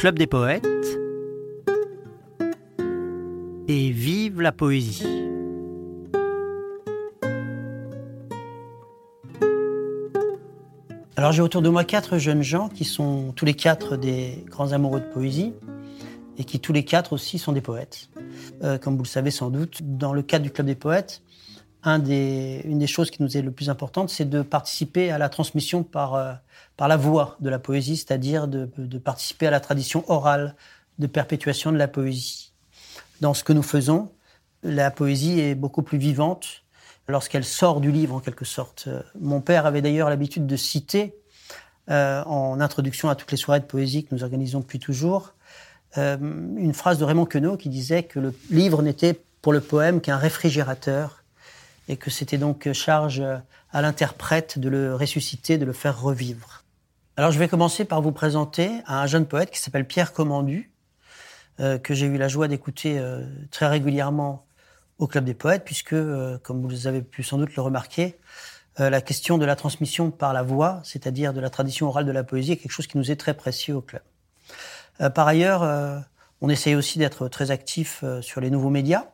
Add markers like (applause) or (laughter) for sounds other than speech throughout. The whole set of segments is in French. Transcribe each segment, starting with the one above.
Club des poètes et vive la poésie. Alors j'ai autour de moi quatre jeunes gens qui sont tous les quatre des grands amoureux de poésie et qui tous les quatre aussi sont des poètes. Euh, comme vous le savez sans doute, dans le cadre du Club des poètes, une des choses qui nous est le plus importante, c'est de participer à la transmission par, euh, la voix de la poésie, c'est-à-dire de, de, participer à la tradition orale de perpétuation de la poésie. Dans ce que nous faisons, la poésie est beaucoup plus vivante lorsqu'elle sort du livre, en quelque sorte. Mon père avait d'ailleurs l'habitude de citer, euh, en introduction à toutes les soirées de poésie que nous organisons depuis toujours, euh, une phrase de Raymond Queneau qui disait que le livre n'était pour le poème qu'un réfrigérateur et que c'était donc charge à l'interprète de le ressusciter, de le faire revivre. Alors je vais commencer par vous présenter un jeune poète qui s'appelle Pierre Commandu, euh, que j'ai eu la joie d'écouter euh, très régulièrement au Club des Poètes, puisque, euh, comme vous avez pu sans doute le remarquer, la question de la transmission par la voix, c'est-à-dire de la tradition orale de la poésie, est quelque chose qui nous est très précieux au Club. par ailleurs, on essaye aussi d'être très actif sur les nouveaux médias.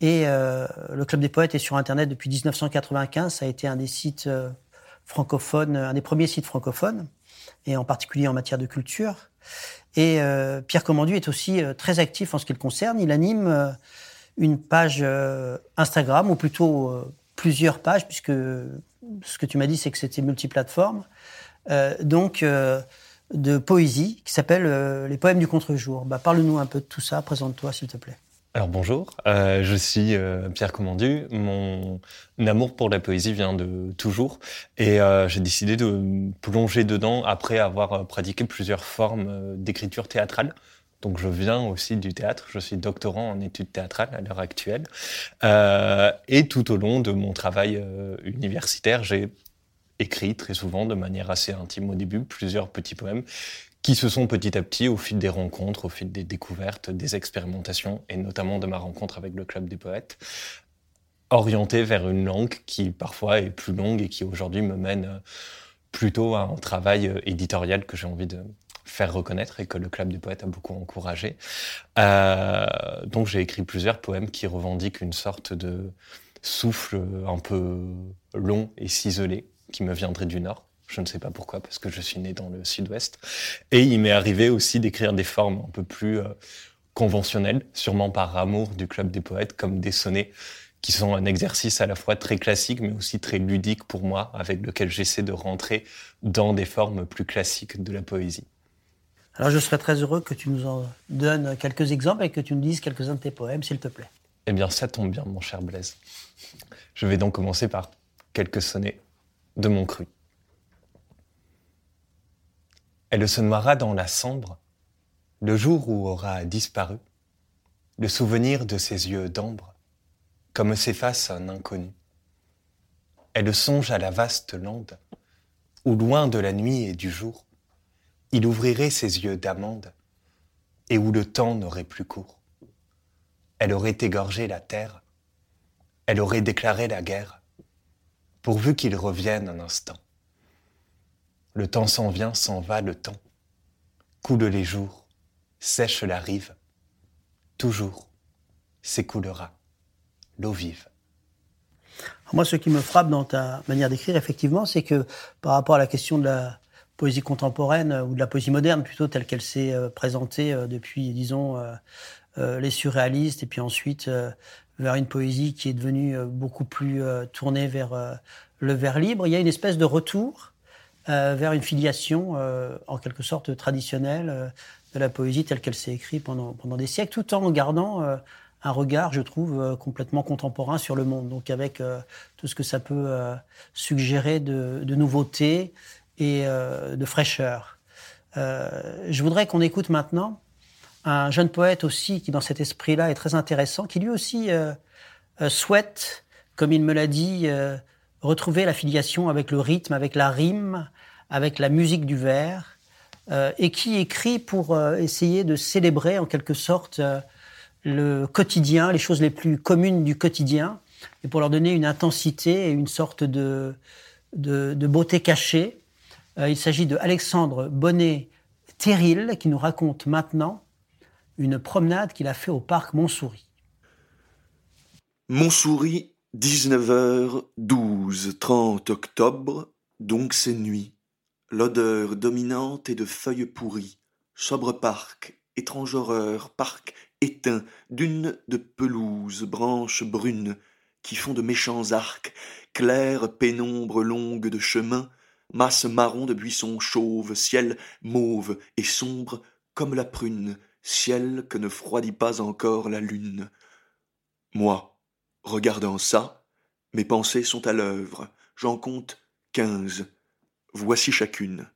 Et euh, le Club des Poètes est sur Internet depuis 1995. Ça a été un des sites euh, francophones, un des premiers sites francophones, et en particulier en matière de culture. Et euh, Pierre Commandu est aussi très actif en ce qui le concerne. Il anime une page Instagram, ou plutôt plusieurs pages, puisque ce que tu m'as dit, c'est que c'était multiplateforme. donc, de poésie qui s'appelle Les poèmes du contre-jour. Bah, Parle-nous un peu de tout ça, présente-toi s'il te plaît. Alors bonjour, euh, je suis euh, Pierre Commandu. Mon amour pour la poésie vient de toujours et euh, j'ai décidé de plonger dedans après avoir pratiqué plusieurs formes d'écriture théâtrale. Donc je viens aussi du théâtre, je suis doctorant en études théâtrales à l'heure actuelle. et tout au long de mon travail universitaire, j'ai écrit très souvent de manière assez intime au début plusieurs petits poèmes qui se sont petit à petit, au fil des rencontres, au fil des découvertes, des expérimentations, et notamment de ma rencontre avec le Club des Poètes, orientés vers une langue qui parfois est plus longue et qui aujourd'hui me mène plutôt à un travail éditorial que j'ai envie de faire reconnaître et que le Club des Poètes a beaucoup encouragé. Euh, donc j'ai écrit plusieurs poèmes qui revendiquent une sorte de souffle un peu long et ciselé qui me viendrait du Nord je ne sais pas pourquoi, parce que je suis né dans le sud-ouest. Et il m'est arrivé aussi d'écrire des formes un peu plus euh, conventionnelles, sûrement par amour du Club des Poètes, comme des sonnets, qui sont un exercice à la fois très classique, mais aussi très ludique pour moi, avec lequel j'essaie de rentrer dans des formes plus classiques de la poésie. Alors je serais très heureux que tu nous en donnes quelques exemples et que tu nous dises quelques-uns de tes poèmes, s'il te plaît. Eh bien, ça tombe bien, mon cher Blaise. Je vais donc commencer par quelques sonnets de mon cru. Elle se noiera dans la cendre, le jour où aura disparu le souvenir de ses yeux d'ambre, comme s'efface un inconnu. Elle songe à la vaste lande, où loin de la nuit et du jour, il ouvrirait ses yeux d'amande, et où le temps n'aurait plus cours. Elle aurait égorgé la terre, elle aurait déclaré la guerre, pourvu qu'il revienne un instant. Le temps s'en vient, s'en va le temps. Coule les jours, sèche la rive. Toujours s'écoulera l'eau vive. Moi, ce qui me frappe dans ta manière d'écrire, effectivement, c'est que par rapport à la question de la poésie contemporaine, ou de la poésie moderne plutôt, telle qu'elle s'est euh, présentée euh, depuis, disons, euh, les surréalistes, et puis ensuite vers une poésie qui est devenue beaucoup plus tournée vers le vers libre, il y a une espèce de retour euh, vers une filiation euh, en quelque sorte traditionnelle euh, de la poésie telle qu'elle s'est écrite pendant, pendant des siècles, tout en gardant un regard, je trouve, complètement contemporain sur le monde. Donc avec tout ce que ça peut suggérer de, de nouveauté et de fraîcheur. je voudrais qu'on écoute maintenant un jeune poète aussi qui, dans cet esprit-là, est très intéressant, qui lui aussi souhaite, comme il me l'a dit, retrouver la filiation avec le rythme, avec la rime, avec la musique du vers, euh, et qui écrit pour euh, essayer de célébrer en quelque sorte euh, le quotidien, les choses les plus communes du quotidien, et pour leur donner une intensité et une sorte de, de, beauté cachée. il s'agit de Alexandre Bonnet Terril qui nous raconte maintenant une promenade qu'il a fait au parc Montsouris. Montsouris, 19h12, 30 octobre, donc c'est nuit. L'odeur dominante est de feuilles pourries. Sobre parc, étrange horreur, parc éteint, dunes de pelouse, branches brunes, qui font de méchants arcs, claire pénombre longue de chemin, masse marron de buissons chauves, ciel mauve et sombre comme la prune, ciel que ne froidit pas encore la lune. Moi, regardant ça, mes pensées sont à l'œuvre, j'en compte quinze. Voici chacune.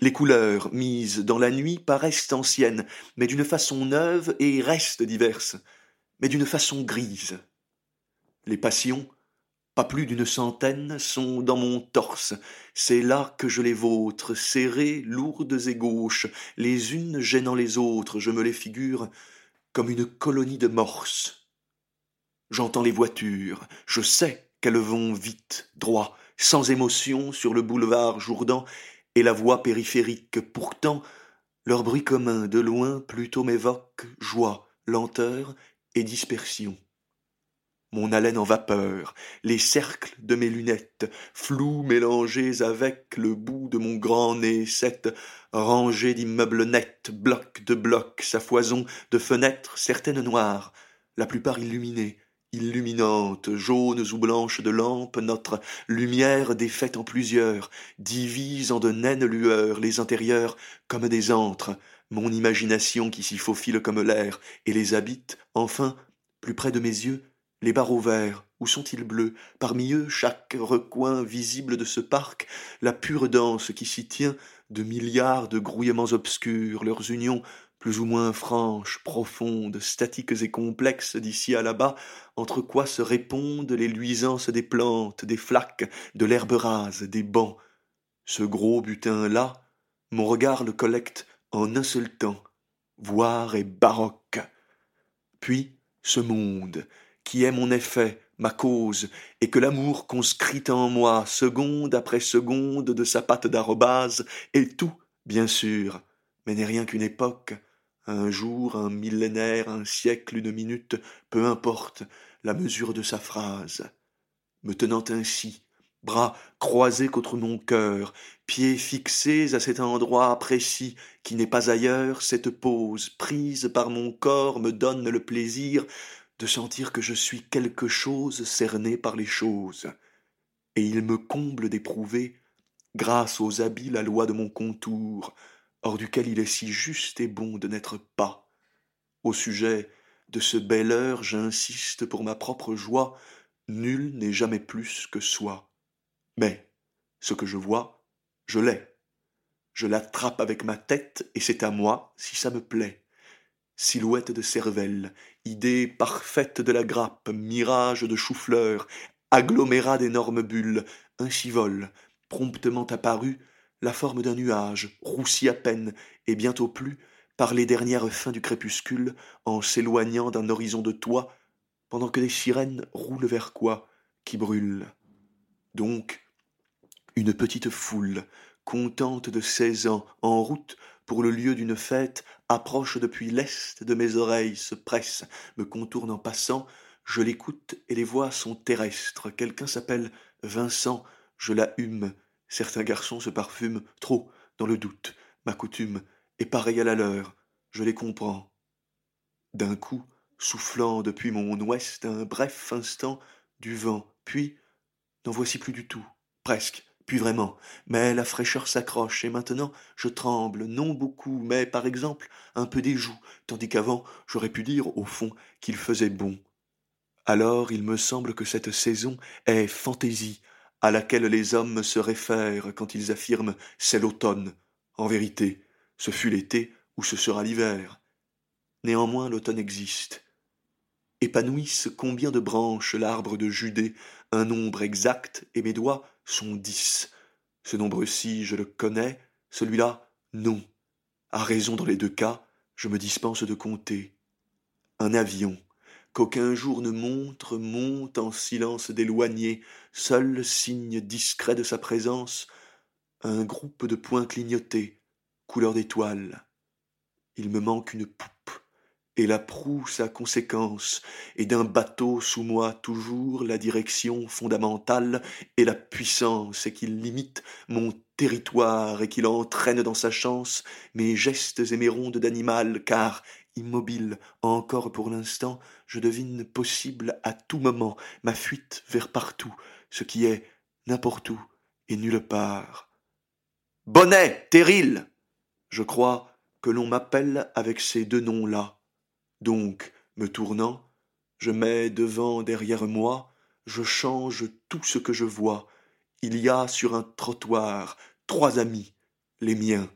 Les couleurs mises dans la nuit paraissent anciennes, mais d'une façon neuve et restent diverses, mais d'une façon grise. Les passions, pas plus d'une centaine, sont dans mon torse. C'est là que je les vôtre, serrées, lourdes et gauches, les unes gênant les autres, je me les figure comme une colonie de morses. J'entends les voitures, je sais qu'elles vont vite, droit, sans émotion sur le boulevard Jourdan, et la voie périphérique. Pourtant, leur bruit commun de loin plutôt m'évoque joie, lenteur et dispersion mon haleine en vapeur, les cercles de mes lunettes, flous mélangés avec le bout de mon grand nez, cette rangée d'immeubles nets, blocs de blocs, sa foison de fenêtres, certaines noires, la plupart illuminées, illuminantes, jaunes ou blanches de lampes, notre lumière défaite en plusieurs, divise en de naines lueurs, les intérieurs comme des antres, mon imagination qui s'y faufile comme l'air, et les habite, enfin, plus près de mes yeux, les barreaux verts, où sont-ils bleus? Parmi eux, chaque recoin visible de ce parc, la pure danse qui s'y tient, de milliards de grouillements obscurs, leurs unions plus ou moins franches, profondes, statiques et complexes d'ici à là-bas, entre quoi se répondent les luisances des plantes, des flaques, de l'herbe rase, des bancs. Ce gros butin-là, mon regard le collecte en un seul temps, voir et baroque. Puis ce monde, qui est mon effet, ma cause, et que l'amour conscrit en moi, seconde après seconde de sa patte d'arrobase, est tout, bien sûr, mais n'est rien qu'une époque, un jour, un millénaire, un siècle, une minute, peu importe la mesure de sa phrase. Me tenant ainsi, bras croisés contre mon cœur, pieds fixés à cet endroit précis qui n'est pas ailleurs, cette pose prise par mon corps me donne le plaisir de sentir que je suis quelque chose cerné par les choses, et il me comble d'éprouver, grâce aux habits, la loi de mon contour, hors duquel il est si juste et bon de n'être pas. Au sujet de ce bel heure, j'insiste pour ma propre joie, nul n'est jamais plus que soi. Mais ce que je vois, je l'ai. Je l'attrape avec ma tête, et c'est à moi si ça me plaît silhouette de cervelle, idée parfaite de la grappe, mirage de chou-fleur, agglomérat d'énormes bulles, ainsi vole, promptement apparu, la forme d'un nuage, roussi à peine, et bientôt plus, par les dernières fins du crépuscule, en s'éloignant d'un horizon de toit, pendant que des sirènes roulent vers quoi qui brûle. Donc, une petite foule, contente de seize ans, en route pour le lieu d'une fête, approche depuis l'est de mes oreilles, se presse, me contourne en passant, je l'écoute et les voix sont terrestres. Quelqu'un s'appelle Vincent, je la hume. Certains garçons se parfument trop, dans le doute. Ma coutume est pareille à la leur, je les comprends. D'un coup, soufflant depuis mon ouest un bref instant du vent, puis n'en voici plus du tout, presque, puis vraiment, mais la fraîcheur s'accroche, et maintenant je tremble, non beaucoup, mais par exemple un peu des joues, tandis qu'avant j'aurais pu dire au fond qu'il faisait bon. Alors il me semble que cette saison est fantaisie, à laquelle les hommes se réfèrent quand ils affirment c'est l'automne. En vérité, ce fut l'été ou ce sera l'hiver. Néanmoins l'automne existe. Épanouissent combien de branches l'arbre de Judée, un nombre exact, et mes doigts sont dix. Ce nombre-ci, je le connais, celui-là, non. À raison dans les deux cas, je me dispense de compter. Un avion, qu'aucun jour ne montre, monte en silence d'éloigné, seul signe discret de sa présence, un groupe de points clignotés, couleur d'étoile. Il me manque une poupe, et la proue sa conséquence, et d'un bateau sous moi toujours la direction fondamentale et la puissance, et qu'il limite mon territoire, et qu'il entraîne dans sa chance mes gestes et mes rondes d'animal, car, immobile encore pour l'instant, je devine possible à tout moment ma fuite vers partout, ce qui est n'importe où et nulle part. Bonnet, Terril Je crois que l'on m'appelle avec ces deux noms-là. Donc, me tournant, je mets devant derrière moi, je change tout ce que je vois. Il y a sur un trottoir trois amis, les miens.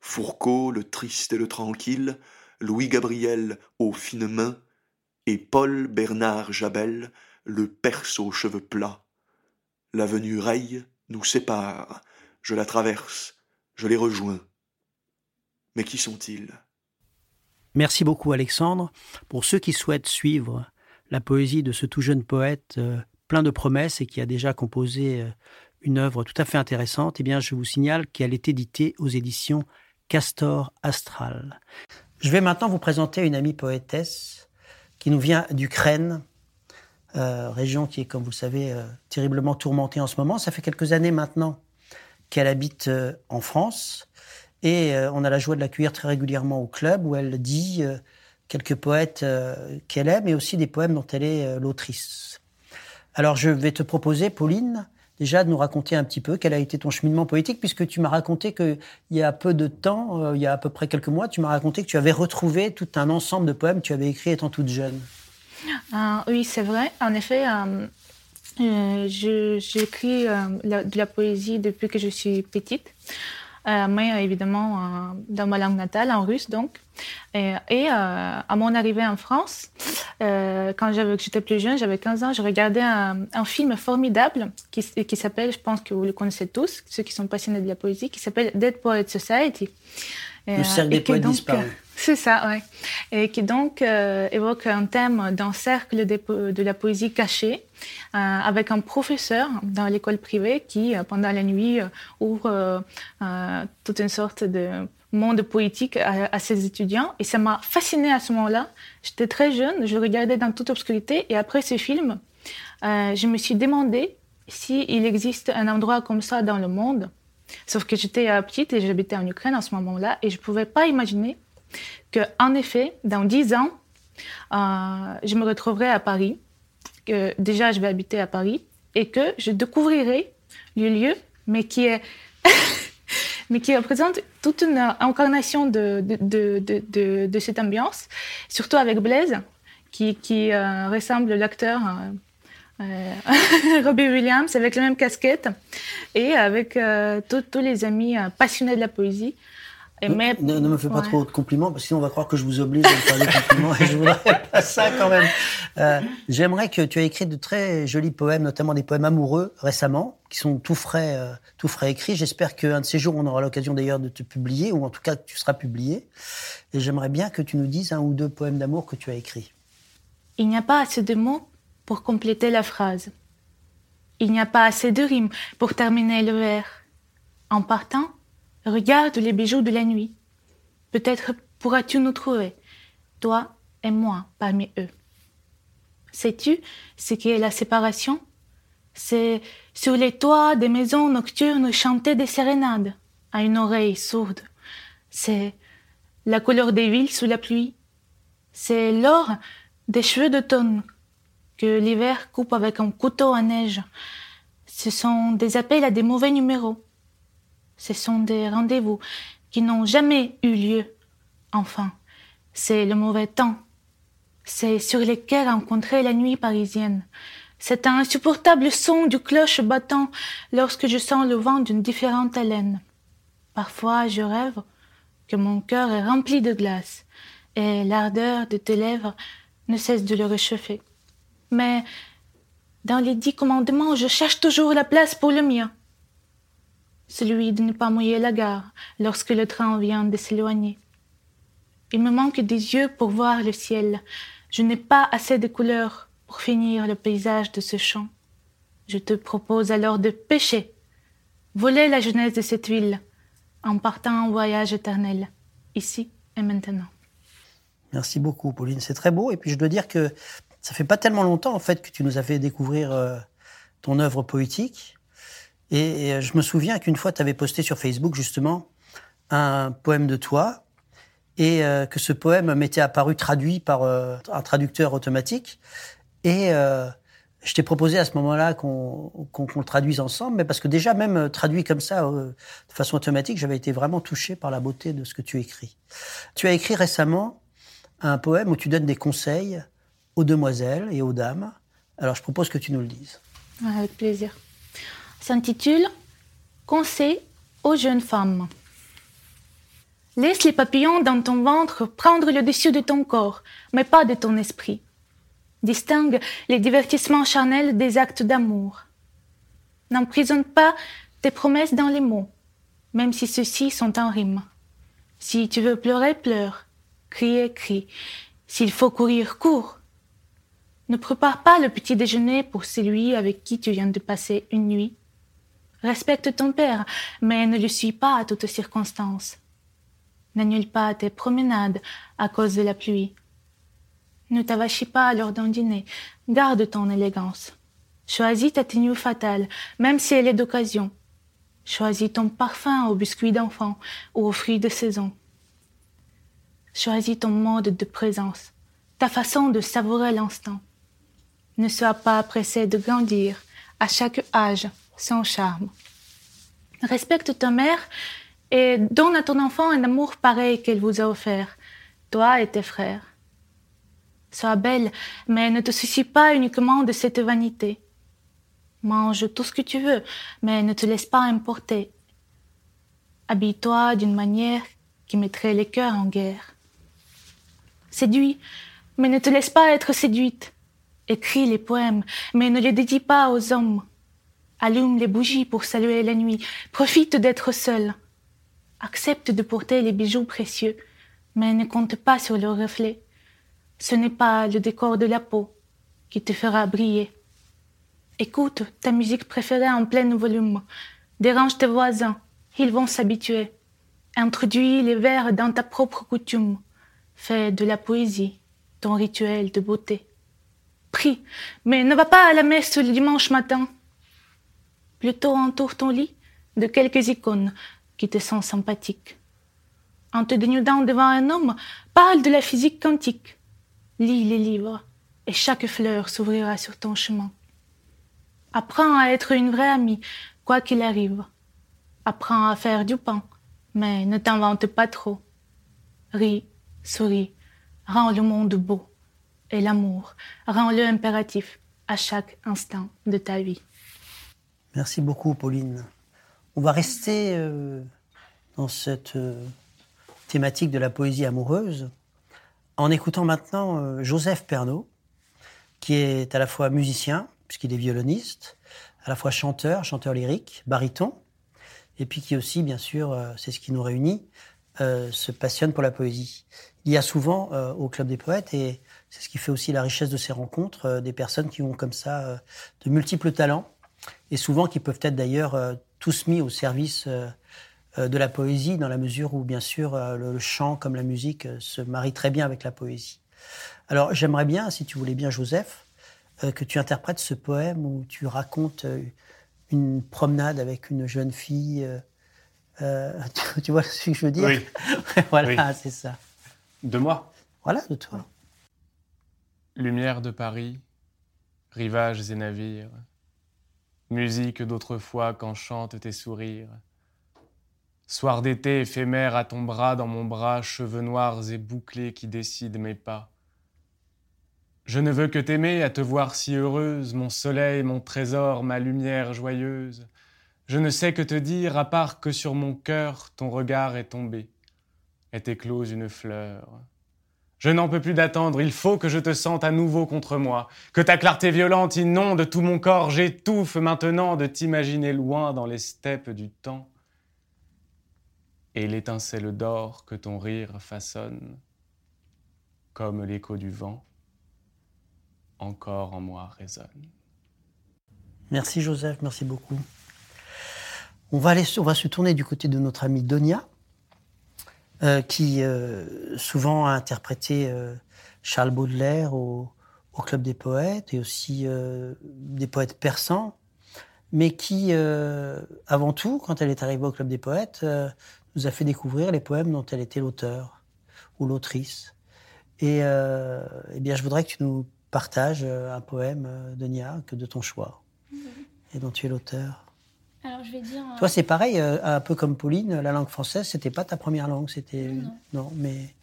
Fourcault, le triste et le tranquille, Louis Gabriel aux fines mains, et Paul Bernard Jabel, le perse aux cheveux plats. L'avenue Reille nous sépare, je la traverse, je les rejoins. Mais qui sont-ils? Merci beaucoup Alexandre. Pour ceux qui souhaitent suivre la poésie de ce tout jeune poète euh, plein de promesses et qui a déjà composé euh, une œuvre tout à fait intéressante, eh bien je vous signale qu'elle est éditée aux éditions Castor Astral. Je vais maintenant vous présenter une amie poétesse qui nous vient d'Ukraine, euh, région qui est, comme vous le savez, terriblement tourmentée en ce moment. Ça fait quelques années maintenant qu'elle habite en France. Et euh, on a la joie de l'accueillir très régulièrement au club où elle dit euh, quelques poètes euh, qu'elle aime et aussi des poèmes dont elle est l'autrice. Alors je vais te proposer, Pauline, déjà de nous raconter un petit peu quel a été ton cheminement poétique, puisque tu m'as raconté qu'il y a peu de temps, il y a à peu près quelques mois, tu m'as raconté que tu avais retrouvé tout un ensemble de poèmes que tu avais écrits étant toute jeune. oui, c'est vrai. En effet, j'écris de la poésie depuis que je suis petite. Euh, mais évidemment euh, dans ma langue natale, en russe donc. Et, et euh, à mon arrivée en France, quand j'étais plus jeune, j'avais 15 ans, je regardais un, un film formidable qui, qui s'appelle, je pense que vous le connaissez tous, ceux qui sont passionnés de la poésie, qui s'appelle Dead Poets Society. Le cercle des poètes disparus. C'est ça, oui. Et qui donc euh, évoque un thème d'un cercle de, la poésie cachée, euh, avec un professeur dans l'école privée qui, euh, pendant la nuit, ouvre toute une sorte de monde poétique à, ses étudiants. Et ça m'a fascinée à ce moment-là. J'étais très jeune, je regardais dans toute obscurité. Et après ce film, je me suis demandé s'il existe un endroit comme ça dans le monde. Sauf que j'étais petite et j'habitais en Ukraine en ce moment-là et je ne pouvais pas imaginer que, en effet, dans dix ans, euh, je me retrouverai à Paris, que déjà je vais habiter à Paris, et que je découvrirai le lieu, mais qui est (laughs) mais qui représente toute une incarnation de, de, de, cette ambiance, surtout avec Blaise, qui, qui euh, ressemble l'acteur euh, euh (laughs) Robbie Williams, avec la même casquette, et avec tous les amis passionnés de la poésie. Ne, me fais pas trop de compliments, parce que sinon on va croire que je vous oblige à me faire des compliments, et je voudrais (laughs) pas ça quand même. Euh, J'aimerais que tu aies écrit de très jolis poèmes, notamment des poèmes amoureux récemment, qui sont tout frais, euh, tout frais écrits. J'espère qu'un de ces jours, on aura l'occasion d'ailleurs de te publier, ou en tout cas que tu seras publié. Et j'aimerais bien que tu nous dises un ou deux poèmes d'amour que tu as écrits. Il n'y a pas assez de mots pour compléter la phrase. Il n'y a pas assez de rimes pour terminer le vers. En partant, Regarde les bijoux de la nuit. Peut-être pourras-tu nous trouver, toi et moi, parmi eux. Sais-tu ce qu'est la séparation? C'est sur les toits des maisons nocturnes chanter des sérénades à une oreille sourde. C'est la couleur des villes sous la pluie. C'est l'or des cheveux d'automne que l'hiver coupe avec un couteau à neige. Ce sont des appels à des mauvais numéros. Ce sont des rendez-vous qui n'ont jamais eu lieu. Enfin, c'est le mauvais temps. C'est sur les quais rencontrés la nuit parisienne. C'est un insupportable son du cloche battant lorsque je sens le vent d'une différente haleine. Parfois, je rêve que mon cœur est rempli de glace et l'ardeur de tes lèvres ne cesse de le réchauffer. Mais dans les dix commandements, je cherche toujours la place pour le mien celui de ne pas mouiller la gare lorsque le train vient de s'éloigner. Il me manque des yeux pour voir le ciel. Je n'ai pas assez de couleurs pour finir le paysage de ce champ. Je te propose alors de pêcher, voler la jeunesse de cette ville, en partant en voyage éternel, ici et maintenant. Merci beaucoup, Pauline. C'est très beau. Et puis, je dois dire que ça fait pas tellement longtemps, en fait, que tu nous as fait découvrir euh, ton œuvre poétique. Et, euh, je me souviens qu'une fois, tu avais posté sur Facebook, justement, un poème de toi. Et euh, que ce poème m'était apparu traduit par un traducteur automatique. Et je t'ai proposé à ce moment-là qu'on le traduise ensemble, mais parce que déjà, même traduit comme ça, de façon automatique, j'avais été vraiment touché par la beauté de ce que tu écris. Tu as écrit récemment un poème où tu donnes des conseils aux demoiselles et aux dames. Alors je propose que tu nous le dises. Avec plaisir. S'intitule Conseil aux jeunes femmes. Laisse les papillons dans ton ventre prendre le dessus de ton corps, mais pas de ton esprit. Distingue les divertissements charnels des actes d'amour. N'emprisonne pas tes promesses dans les mots, même si ceux-ci sont en rime. Si tu veux pleurer, pleure. Crier, crie. S'il faut courir, cours. Ne prépare pas le petit déjeuner pour celui avec qui tu viens de passer une nuit. Respecte ton père, mais ne le suis pas à toutes circonstances. N'annule pas tes promenades à cause de la pluie. Ne t'avachis pas lors d'un dîner. Garde ton élégance. Choisis ta tenue fatale, même si elle est d'occasion. Choisis ton parfum aux biscuits d'enfant ou aux fruits de saison. Choisis ton mode de présence, ta façon de savourer l'instant. Ne sois pas pressé de grandir, à chaque âge, son charme. Respecte ta mère et donne à ton enfant un amour pareil qu'elle vous a offert, toi et tes frères. Sois belle, mais ne te soucie pas uniquement de cette vanité. Mange tout ce que tu veux, mais ne te laisse pas importer. Habille-toi d'une manière qui mettrait les cœurs en guerre. Séduis, mais ne te laisse pas être séduite. Écris les poèmes, mais ne les dédie pas aux hommes. Allume les bougies pour saluer la nuit. Profite d'être seul. Accepte de porter les bijoux précieux, mais ne compte pas sur leur reflet. Ce n'est pas le décor de la peau qui te fera briller. Écoute ta musique préférée en plein volume. Dérange tes voisins, ils vont s'habituer. Introduis les vers dans ta propre coutume. Fais de la poésie ton rituel de beauté. Prie, mais ne va pas à la messe le dimanche matin. Plutôt entoure ton lit de quelques icônes qui te sont sympathiques. En te dénudant devant un homme, parle de la physique quantique. Lis les livres et chaque fleur s'ouvrira sur ton chemin. Apprends à être une vraie amie, quoi qu'il arrive. Apprends à faire du pain, mais ne t'invente pas trop. Ris souris, rends le monde beau. Et l'amour, rend-le impératif à chaque instant de ta vie. Merci beaucoup, Pauline. On va rester euh, dans cette euh, thématique de la poésie amoureuse en écoutant maintenant euh, Joseph Pernaud, qui est à la fois musicien, puisqu'il est violoniste, à la fois chanteur, chanteur lyrique, baryton, et puis qui aussi, bien sûr, c'est ce qui nous réunit, se passionne pour la poésie il y a souvent au Club des Poètes, et c'est ce qui fait aussi la richesse de ces rencontres, des personnes qui ont comme ça de multiples talents, et souvent qui peuvent être d'ailleurs tous mis au service de la poésie, dans la mesure où, bien sûr, le chant comme la musique se marient très bien avec la poésie. Alors j'aimerais bien, si tu voulais bien, Joseph, que tu interprètes ce poème où tu racontes une promenade avec une jeune fille. (laughs) tu, vois ce que je veux dire? Oui. (laughs) voilà, c'est ça. De moi? Voilà, de toi. Lumière de Paris, rivages et navires, musique d'autrefois qu'enchantent tes sourires. Soir d'été éphémère à ton bras, dans mon bras, cheveux noirs et bouclés qui décident mes pas. Je ne veux que t'aimer, à te voir si heureuse, mon soleil, mon trésor, ma lumière joyeuse. Je ne sais que te dire, à part que sur mon cœur ton regard est tombé est éclose une fleur. Je n'en peux plus d'attendre, il faut que je te sente à nouveau contre moi, que ta clarté violente inonde tout mon corps, j'étouffe maintenant de t'imaginer loin dans les steppes du temps. Et l'étincelle d'or que ton rire façonne, comme l'écho du vent, encore en moi résonne. Merci Joseph, merci beaucoup. On va, se tourner du côté de notre amie Donia, euh, qui euh, souvent a interprété euh, Charles Baudelaire au, au, Club des poètes et aussi des poètes persans, mais qui, avant tout, quand elle est arrivée au Club des poètes, nous a fait découvrir les poèmes dont elle était l'auteur ou l'autrice. Et eh bien, je voudrais que tu nous partages un poème, Donia, que de ton choix, et dont tu es l'auteur. Alors, je vais dire. Toi, c'est pareil, euh, un peu comme Pauline, la langue française, c'était pas ta première langue, c'était. Non. mais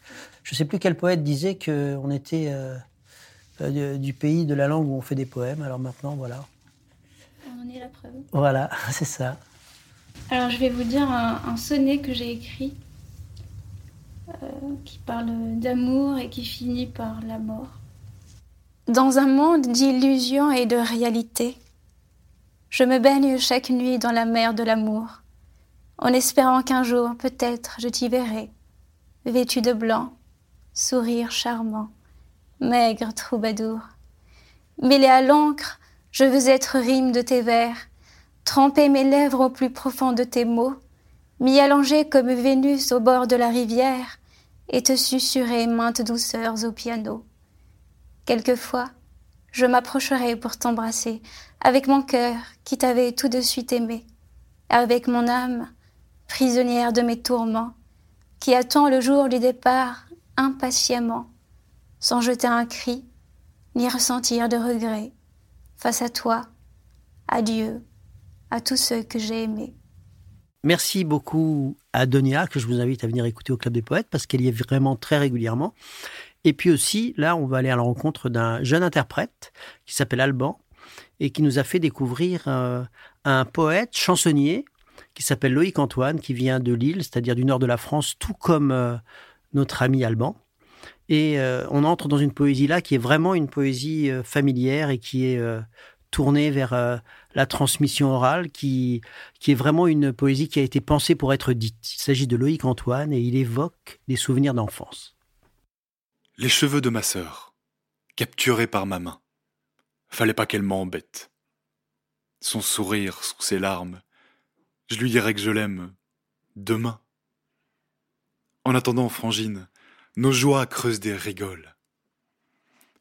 je sais plus quel poète disait qu'on était euh, euh, du pays de la langue où on fait des poèmes. Alors maintenant, voilà. On en est la preuve. Voilà, (laughs) c'est ça. Alors, je vais vous dire un, sonnet que j'ai écrit qui parle d'amour et qui finit par la mort. Dans un monde d'illusions et de réalité, je me baigne chaque nuit dans la mer de l'amour, en espérant qu'un jour, peut-être, je t'y verrai, vêtu de blanc, sourire charmant, maigre troubadour. Mêlé à l'encre, je veux être rime de tes vers, tremper mes lèvres au plus profond de tes mots, m'y allonger comme Vénus au bord de la rivière, et te susurrer maintes douceurs au piano. Quelquefois, je m'approcherai pour t'embrasser, avec mon cœur qui t'avait tout de suite aimé, avec mon âme, prisonnière de mes tourments, qui attend le jour du départ impatiemment, sans jeter un cri, ni ressentir de regret, face à toi, à Dieu, à tous ceux que j'ai aimés. Merci beaucoup à Donia, que je vous invite à venir écouter au Club des Poètes, parce qu'elle y est vraiment très régulièrement. Et puis aussi, là, on va aller à la rencontre d'un jeune interprète qui s'appelle Alban et qui nous a fait découvrir euh, un poète chansonnier qui s'appelle Loïc Antoine, qui vient de Lille, c'est-à-dire du nord de la France, tout comme euh, notre ami Alban. Et euh, on entre dans une poésie là qui est vraiment une poésie familière et qui est tournée vers la transmission orale, qui, qui est vraiment une poésie qui a été pensée pour être dite. Il s'agit de Loïc Antoine et il évoque des souvenirs d'enfance. Les cheveux de ma sœur, capturés par ma main. Fallait pas qu'elle m'embête. Son sourire sous ses larmes, je lui dirai que je l'aime demain. En attendant, Frangine, nos joies creusent des rigoles.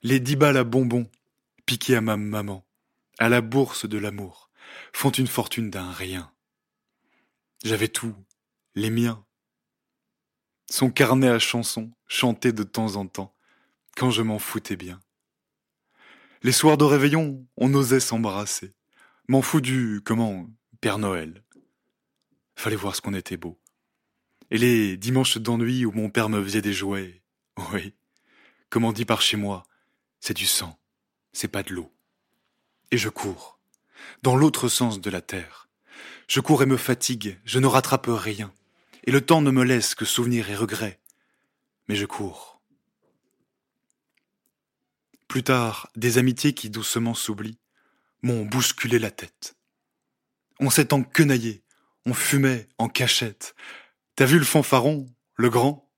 Les dix balles à bonbons, piquées à ma maman, à la bourse de l'amour, font une fortune d'un rien. J'avais tout, les miens, son carnet à chansons, chanté de temps en temps, quand je m'en foutais bien. Les soirs de réveillon, on osait s'embrasser. M'en fous du, comment, Père Noël. Fallait voir ce qu'on était beau. Et les dimanches d'ennui où mon père me faisait des jouets, oui, comme on dit par chez moi, c'est du sang, c'est pas de l'eau. Et je cours, dans l'autre sens de la terre. Je cours et me fatigue, je ne rattrape rien et le temps ne me laisse que souvenirs et regrets. Mais je cours. Plus tard, des amitiés qui doucement s'oublient m'ont bousculé la tête. On s'est enquenaillé, on fumait en cachette. T'as vu le fanfaron, le grand?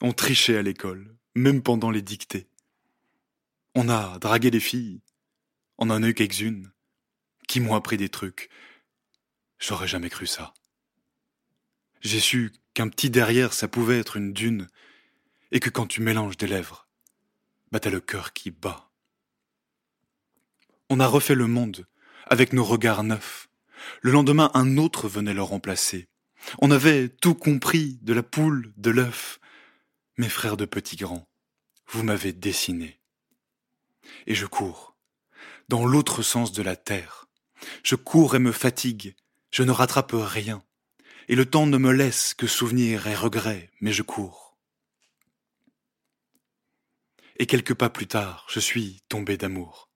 On trichait à l'école, même pendant les dictées. On a dragué les filles, on en a eu quelques-unes, qui m'ont appris des trucs. J'aurais jamais cru ça. J'ai su qu'un petit derrière, ça pouvait être une dune, et que quand tu mélanges des lèvres, t'as le cœur qui bat. On a refait le monde, avec nos regards neufs. Le lendemain, un autre venait le remplacer. On avait tout compris de la poule, de l'œuf. Mes frères de petits grands, vous m'avez dessiné. Et je cours, dans l'autre sens de la terre. Je cours et me fatigue, je ne rattrape rien et le temps ne me laisse que souvenirs et regrets, mais je cours. Et quelques pas plus tard, je suis tombé d'amour,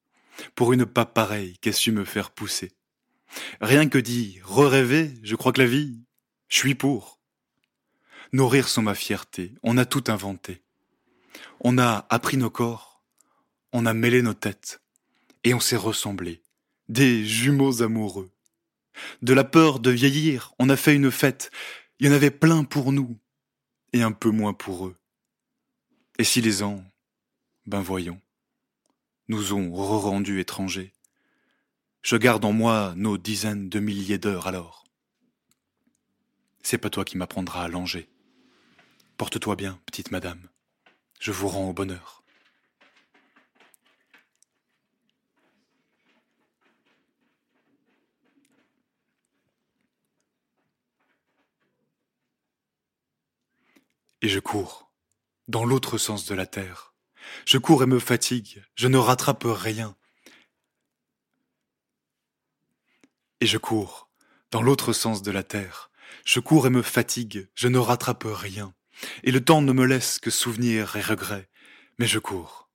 pour une pas pareille qu'elle su me faire pousser? Rien que dit, re-rêver, je crois que la vie, je suis pour. Nos rires sont ma fierté, on a tout inventé. On a appris nos corps, on a mêlé nos têtes, et on s'est ressemblés, des jumeaux amoureux. De la peur de vieillir, on a fait une fête. Il y en avait plein pour nous, et un peu moins pour eux. Et si les ans, ben voyons, nous ont re-rendus étrangers, je garde en moi nos dizaines de milliers d'heures alors. c'est pas toi qui m'apprendras à langer. Porte-toi bien, petite madame. Je vous rends au bonheur. Et je cours, dans l'autre sens de la terre. Je cours et me fatigue, je ne rattrape rien. Et je cours, dans l'autre sens de la terre. Je cours et me fatigue, je ne rattrape rien. Et le temps ne me laisse que souvenirs et regrets. Mais je cours,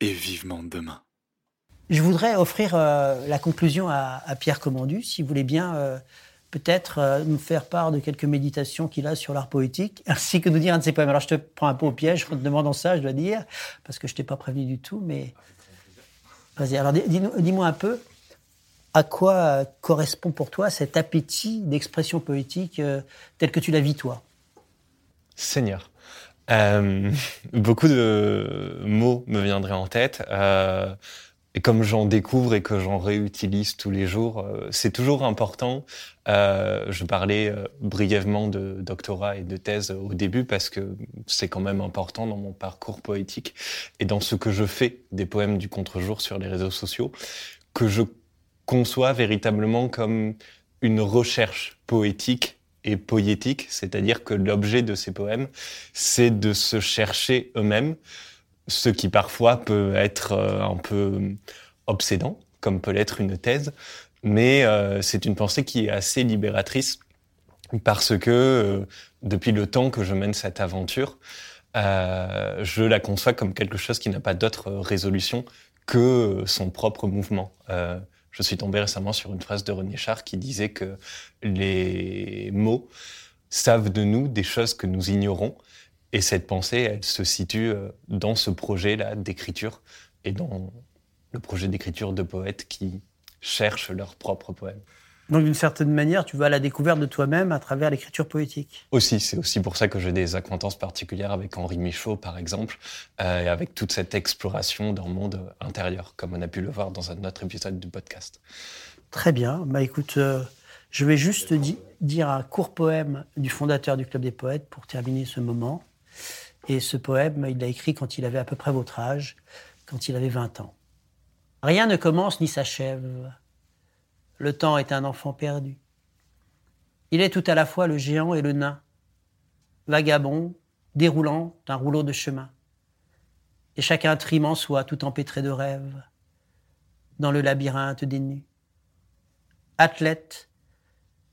et vivement demain. Je voudrais offrir euh, la conclusion à, Pierre Commandu, si vous voulez bien euh, peut-être euh, nous faire part de quelques méditations qu'il a sur l'art poétique, (laughs) ainsi que nous dire un de ses poèmes. Alors je te prends un peu au piège en te demandant ça, je dois dire, parce que je t'ai pas prévenu du tout, mais vas-y. Alors dis-moi un peu, à quoi correspond pour toi cet appétit d'expression poétique tel que tu la vis toi? Seigneur. Euh, (laughs) beaucoup de mots me viendraient en tête. Euh, et comme j'en découvre et que j'en réutilise tous les jours, euh, c'est toujours important. je parlais brièvement de doctorat et de thèse au début parce que c'est quand même important dans mon parcours poétique et dans ce que je fais des poèmes du contre-jour sur les réseaux sociaux, que je conçois véritablement comme une recherche poétique et poétique, c'est-à-dire que l'objet de ces poèmes, c'est de se chercher eux-mêmes, ce qui parfois peut être euh, un peu obsédant, comme peut l'être une thèse, mais euh, c'est une pensée qui est assez libératrice parce que euh, depuis le temps que je mène cette aventure, je la conçois comme quelque chose qui n'a pas d'autre résolution que son propre mouvement. Je suis tombé récemment sur une phrase de René Char qui disait que les mots savent de nous des choses que nous ignorons. Et cette pensée, elle se situe euh, dans ce projet-là d'écriture et dans le projet d'écriture de poètes qui cherchent leurs propres poèmes. Donc d'une certaine manière, tu vas à la découverte de toi-même à travers l'écriture poétique. Aussi, c'est aussi pour ça que j'ai des acquaintances particulières avec Henri Michaud, par exemple, euh, et avec toute cette exploration d'un monde intérieur, comme on a pu le voir dans un autre épisode du podcast. Très bien. Bah écoute, euh, je vais juste dire un court poème du fondateur du Club des Poètes pour terminer ce moment. Et ce poème, il l'a écrit quand il avait à peu près votre âge, quand il avait 20 ans. Rien ne commence ni s'achève le temps est un enfant perdu. Il est tout à la fois le géant et le nain, vagabond, déroulant un rouleau de chemin. Et chacun trime en soi tout empêtré de rêves, dans le labyrinthe des nus. Athlète,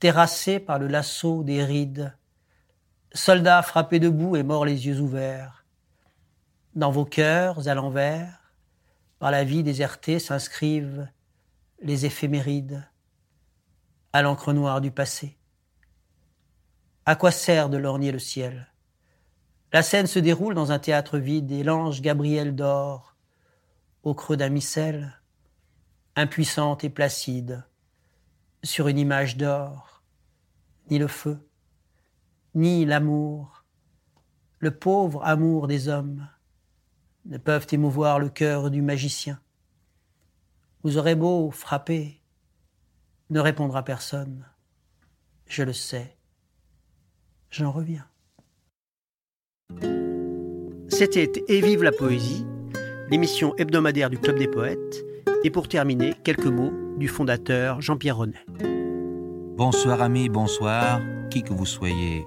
terrassé par le lasso des rides, soldat frappé debout et mort les yeux ouverts. Dans vos cœurs, à l'envers, par la vie désertée s'inscrivent les éphémérides à l'encre noire du passé. À quoi sert de lorgner le ciel? La scène se déroule dans un théâtre vide et l'ange Gabriel dort au creux d'un missel, impuissante et placide, sur une image d'or. Ni le feu, ni l'amour, le pauvre amour des hommes, ne peuvent émouvoir le cœur du magicien. Vous aurez beau frapper, ne répondra personne. Je le sais. J'en reviens. C'était Et vive la poésie, l'émission hebdomadaire du Club des poètes. Et pour terminer, quelques mots du fondateur Jean-Pierre Renet. Bonsoir amis, bonsoir, qui que vous soyez,